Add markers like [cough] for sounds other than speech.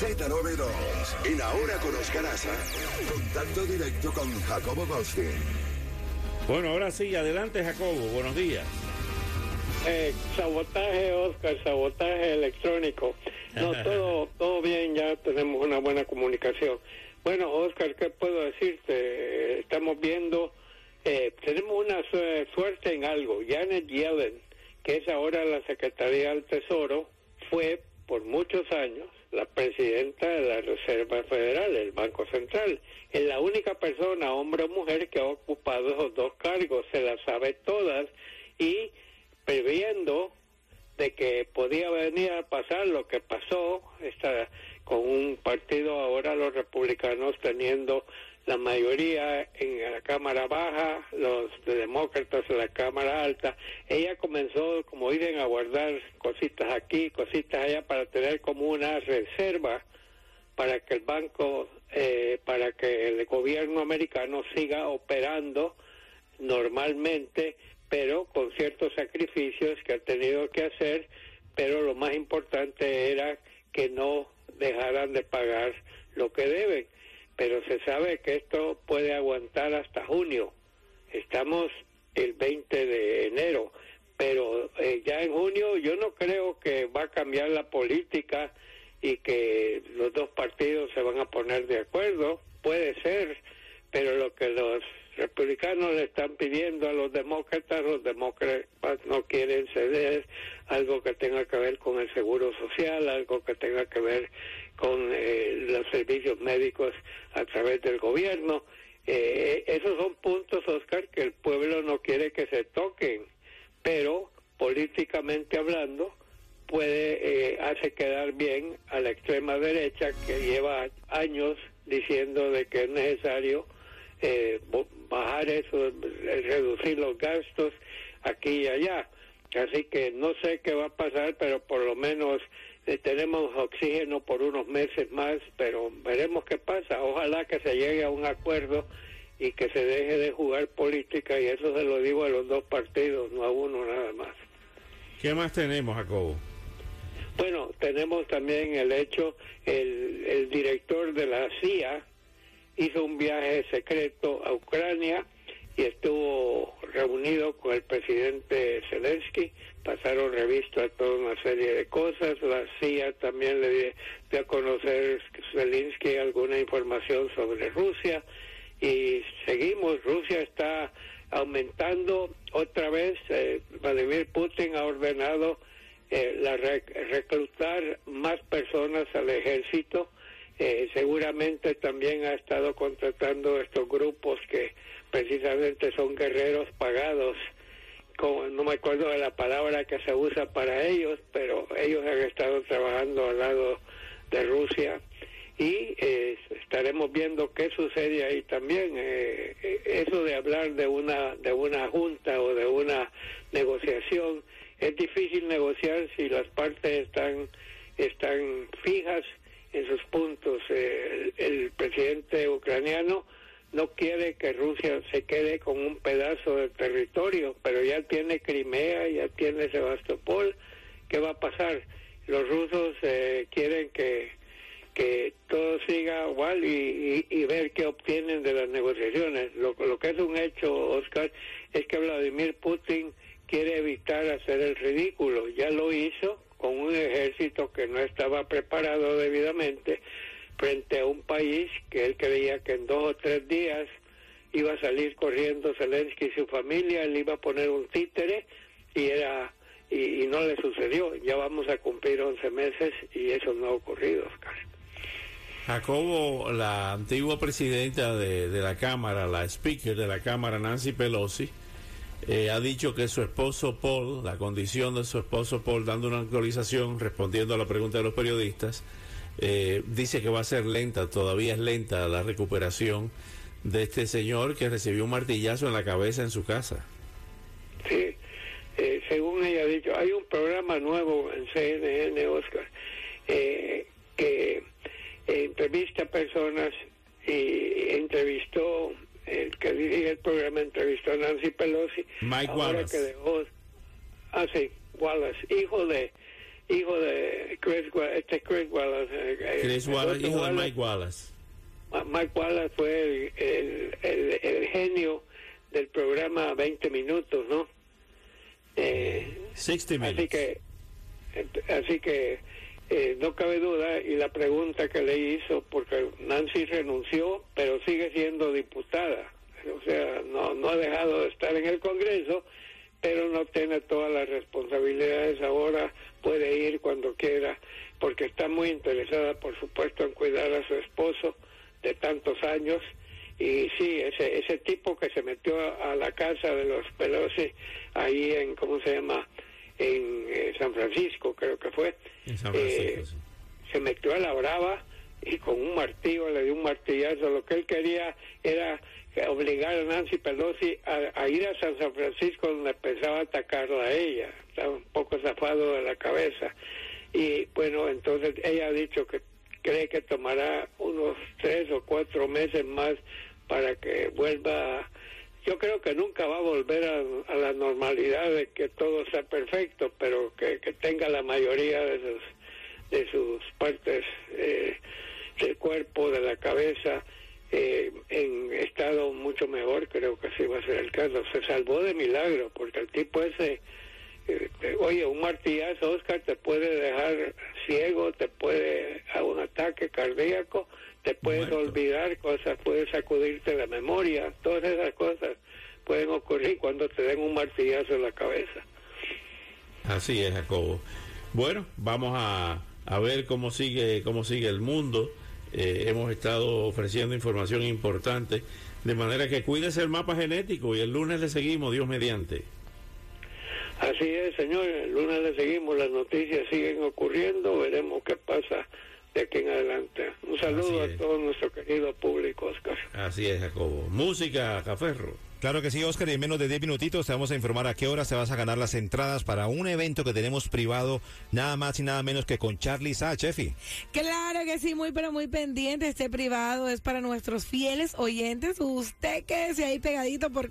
Z92, en Ahora con Oscar Aza, contacto directo con Jacobo Goldstein. Bueno, ahora sí, adelante Jacobo, buenos días. Eh, sabotaje, Oscar, sabotaje electrónico. No, [laughs] todo, todo bien, ya tenemos una buena comunicación. Bueno, Oscar, ¿qué puedo decirte? Eh, Estamos viendo, eh, tenemos una su- suerte en algo. Janet Yellen, que es ahora la Secretaría del Tesoro, fue por muchos años la presidenta de la Reserva Federal, el Banco Central. Es la única persona, hombre o mujer, que ha ocupado esos dos cargos. Se las sabe todas y previendo de que podía venir a pasar lo que pasó está con un partido ahora los republicanos teniendo la mayoría en la cámara baja los demócratas en la cámara alta ella comenzó como dicen a guardar cositas aquí cositas allá para tener como una reserva para que el banco eh, para que el gobierno americano siga operando normalmente, pero con ciertos sacrificios que ha tenido que hacer, pero lo más importante era que no dejaran de pagar lo que deben. Pero se sabe que esto puede aguantar hasta junio. Estamos el 20 de enero, pero eh, ya en junio yo no creo que va a cambiar la política y que los dos partidos se van a poner de acuerdo. Puede ser, pero lo que los republicanos le están pidiendo a los demócratas, los demócratas no quieren ceder algo que tenga que ver con el seguro social, algo que tenga que ver con eh, los servicios médicos a través del gobierno. Eh, esos son puntos, Oscar, que el pueblo no quiere que se toquen, pero políticamente hablando puede eh, hace quedar bien a la extrema derecha que lleva años diciendo de que es necesario eh, bajar eso, eh, reducir los gastos aquí y allá. Así que no sé qué va a pasar, pero por lo menos eh, tenemos oxígeno por unos meses más, pero veremos qué pasa. Ojalá que se llegue a un acuerdo y que se deje de jugar política, y eso se lo digo a los dos partidos, no a uno nada más. ¿Qué más tenemos, Jacobo? Bueno, tenemos también el hecho, el, el director de la CIA hizo un viaje secreto a Ucrania y estuvo reunido con el presidente Zelensky, pasaron revista a toda una serie de cosas, la CIA también le dio a conocer Zelensky alguna información sobre Rusia. Y seguimos, Rusia está aumentando otra vez, eh, Vladimir Putin ha ordenado eh, la rec- reclutar más personas al ejército. Eh, seguramente también ha estado contratando estos grupos que precisamente son guerreros pagados. Como, no me acuerdo de la palabra que se usa para ellos, pero ellos han estado trabajando al lado de Rusia y eh, estaremos viendo qué sucede ahí también. Eh, eh, eso de hablar de una de una junta o de una negociación es difícil negociar si las partes están están fijas en sus puntos. Eh, el, el presidente ucraniano no quiere que Rusia se quede con un pedazo de territorio, pero ya tiene Crimea, ya tiene Sebastopol. ¿Qué va a pasar? Los rusos eh, quieren que que todo siga igual y, y, y ver qué obtienen de las negociaciones. Lo, lo que es un hecho, Oscar, es que Vladimir Putin quiere evitar hacer el ridículo. Ya lo hizo con un ejército que no estaba preparado debidamente frente a un país que él creía que en dos o tres días iba a salir corriendo Zelensky y su familia, él iba a poner un títere y era y, no le sucedió. Ya vamos a cumplir 11 meses y eso no ha ocurrido, Oscar. Jacobo, la antigua presidenta de, de la Cámara, la speaker de la Cámara, Nancy Pelosi, eh, ha dicho que su esposo Paul, la condición de su esposo Paul, dando una actualización, respondiendo a la pregunta de los periodistas, eh, dice que va a ser lenta, todavía es lenta la recuperación de este señor que recibió un martillazo en la cabeza en su casa. Sí, eh, según ella ha dicho, hay un programa nuevo en CNN, Oscar, eh, que entrevista a personas y entrevistó, el que dirige el programa entrevistó a Nancy Pelosi. Mike Wallace. ah, sí, Wallace, hijo de hijo de Chris, este Chris Wallace. Eh, Chris Wallace, hijo de Mike Wallace. Mike Wallace fue el, el, el, genio del programa 20 minutos, ¿no? Eh, 60 minutos. Así que, así que eh, no cabe duda, y la pregunta que le hizo, porque Nancy renunció, pero sigue siendo diputada, o sea, no, no ha dejado de estar en el Congreso, pero no tiene todas las responsabilidades ahora, puede ir cuando quiera, porque está muy interesada, por supuesto, en cuidar a su esposo de tantos años. Y sí, ese, ese tipo que se metió a, la casa de los Pelosi, ahí en, ¿cómo se llama? En eh, San Francisco, creo que fue. Eh, se metió a la brava y con un martillo le dio un martillazo. Lo que él quería era obligar a Nancy Pelosi a, ir a San, San Francisco donde pensaba atacarla a ella. Estaba un poco zafado de la cabeza. Y bueno, entonces ella ha dicho que cree que tomará unos tres o cuatro meses más para que vuelva. Yo creo que nunca va a volver a, la normalidad de que todo sea perfecto, pero que, tenga la mayoría de sus, partes eh, del cuerpo, de la cabeza, eh, en estado mucho mejor, creo que así va a ser el caso. Se salvó de milagro, porque el tipo ese, eh, oye, un martillazo, Oscar, te puede dejar ciego, te puede a un ataque cardíaco, te puedes olvidar cosas, puedes sacudirte la memoria, todas esas cosas pueden ocurrir cuando te den un martillazo en la cabeza. Así es, Jacobo. Bueno, vamos a, a ver cómo sigue, cómo sigue el mundo. Eh, hemos estado ofreciendo información importante, de manera que cuídese el mapa genético y el lunes le seguimos, Dios mediante. Así es, señor, el lunes le seguimos, las noticias siguen ocurriendo, veremos qué pasa de aquí en adelante. Un saludo a todo nuestro querido público, Oscar. Así es, Jacobo. Música, Caferro. Claro que sí, Oscar, y en menos de 10 minutitos te vamos a informar a qué hora se vas a ganar las entradas para un evento que tenemos privado, nada más y nada menos que con Charlie Sa, Chefi. Claro que sí, muy pero muy pendiente. Este privado es para nuestros fieles oyentes. Usted quédese ahí pegadito porque